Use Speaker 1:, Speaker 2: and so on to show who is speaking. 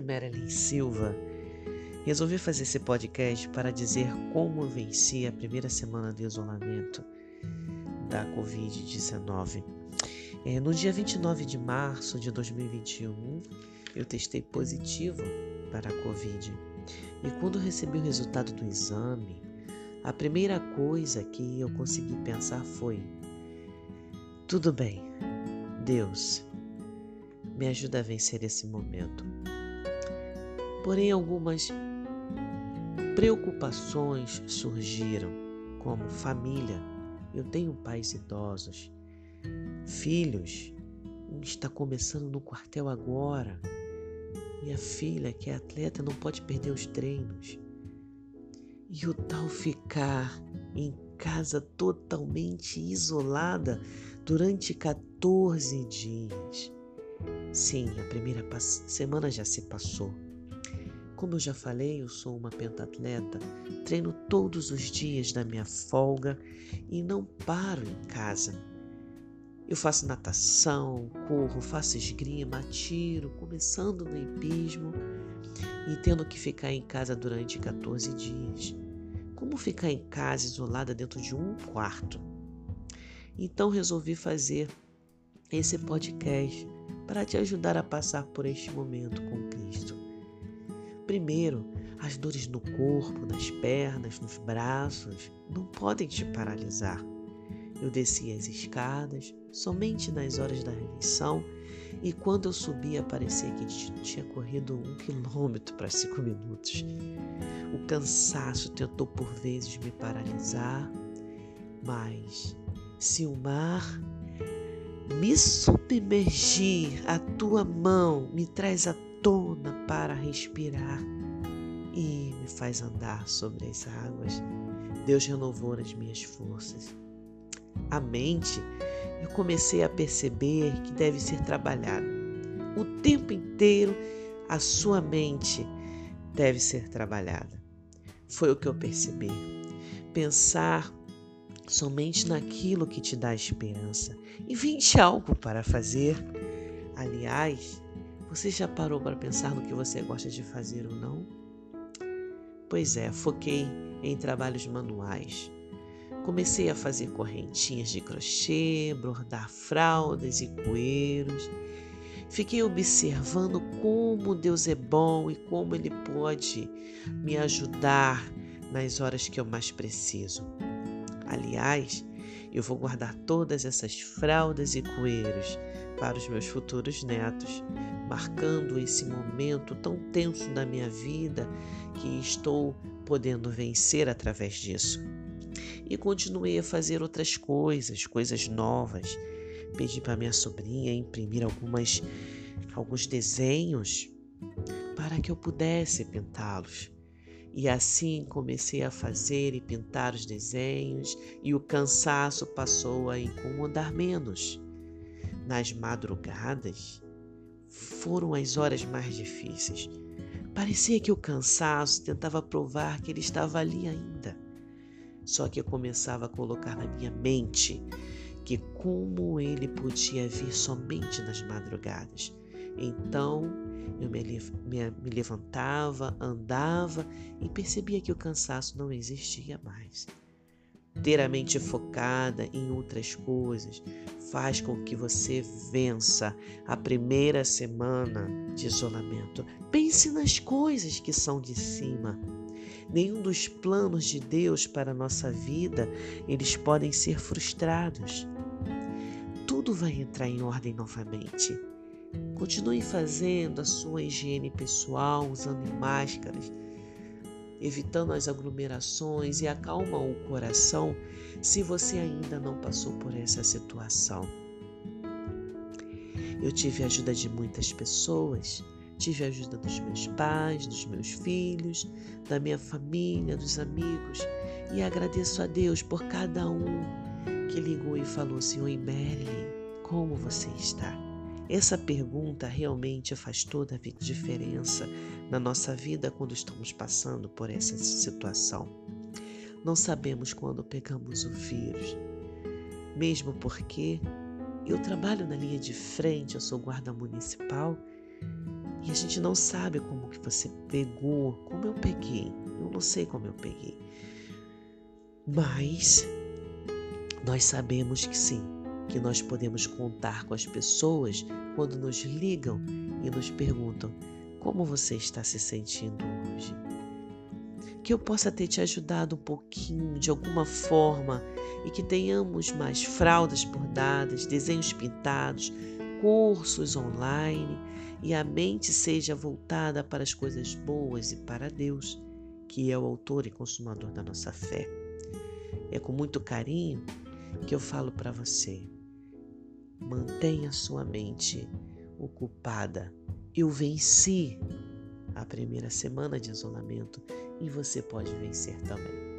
Speaker 1: é Marilyn Silva. Resolvi fazer esse podcast para dizer como venci a primeira semana de isolamento da Covid-19. É, no dia 29 de março de 2021, eu testei positivo para a Covid. E quando recebi o resultado do exame, a primeira coisa que eu consegui pensar foi: tudo bem, Deus, me ajuda a vencer esse momento. Porém, algumas preocupações surgiram, como família. Eu tenho pais idosos, filhos. Um está começando no quartel agora. Minha filha, que é atleta, não pode perder os treinos. E o tal ficar em casa totalmente isolada durante 14 dias. Sim, a primeira semana já se passou. Como eu já falei, eu sou uma pentatleta, treino todos os dias da minha folga e não paro em casa. Eu faço natação, corro, faço esgrima, tiro, começando no hipismo e tendo que ficar em casa durante 14 dias. Como ficar em casa isolada dentro de um quarto? Então resolvi fazer esse podcast para te ajudar a passar por este momento com Cristo. Primeiro, as dores no corpo, nas pernas, nos braços não podem te paralisar. Eu desci as escadas somente nas horas da refeição e quando eu subia parecia que tinha corrido um quilômetro para cinco minutos. O cansaço tentou por vezes me paralisar, mas se o mar me submergir, a tua mão me traz a tona para respirar e me faz andar sobre as águas. Deus renovou as minhas forças. A mente, eu comecei a perceber que deve ser trabalhada. O tempo inteiro, a sua mente deve ser trabalhada. Foi o que eu percebi. Pensar somente naquilo que te dá esperança. Invente algo para fazer. Aliás, você já parou para pensar no que você gosta de fazer ou não? Pois é, foquei em trabalhos manuais. Comecei a fazer correntinhas de crochê, bordar fraldas e coeiros. Fiquei observando como Deus é bom e como Ele pode me ajudar nas horas que eu mais preciso. Aliás, eu vou guardar todas essas fraldas e coeiros para os meus futuros netos, marcando esse momento tão tenso da minha vida que estou podendo vencer através disso. E continuei a fazer outras coisas, coisas novas. Pedi para minha sobrinha imprimir algumas alguns desenhos para que eu pudesse pintá-los. E assim comecei a fazer e pintar os desenhos, e o cansaço passou a incomodar menos. Nas madrugadas foram as horas mais difíceis. Parecia que o cansaço tentava provar que ele estava ali ainda. Só que eu começava a colocar na minha mente que como ele podia vir somente nas madrugadas. Então eu me, me, me levantava, andava e percebia que o cansaço não existia mais. Ter a mente focada em outras coisas faz com que você vença a primeira semana de isolamento. Pense nas coisas que são de cima. Nenhum dos planos de Deus para a nossa vida, eles podem ser frustrados. Tudo vai entrar em ordem novamente. Continue fazendo a sua higiene pessoal, usando máscaras, evitando as aglomerações e acalma o coração se você ainda não passou por essa situação. Eu tive a ajuda de muitas pessoas, tive a ajuda dos meus pais, dos meus filhos, da minha família, dos amigos e agradeço a Deus por cada um que ligou e falou: Senhor Marilyn, como você está? Essa pergunta realmente faz toda a diferença na nossa vida quando estamos passando por essa situação. Não sabemos quando pegamos o vírus, mesmo porque eu trabalho na linha de frente, eu sou guarda municipal. E a gente não sabe como que você pegou, como eu peguei. Eu não sei como eu peguei. Mas nós sabemos que sim, que nós podemos contar com as pessoas quando nos ligam e nos perguntam como você está se sentindo hoje. Que eu possa ter te ajudado um pouquinho, de alguma forma, e que tenhamos mais fraldas bordadas, desenhos pintados, cursos online e a mente seja voltada para as coisas boas e para Deus, que é o autor e consumador da nossa fé. É com muito carinho que eu falo para você. Mantenha sua mente ocupada. Eu venci a primeira semana de isolamento e você pode vencer também.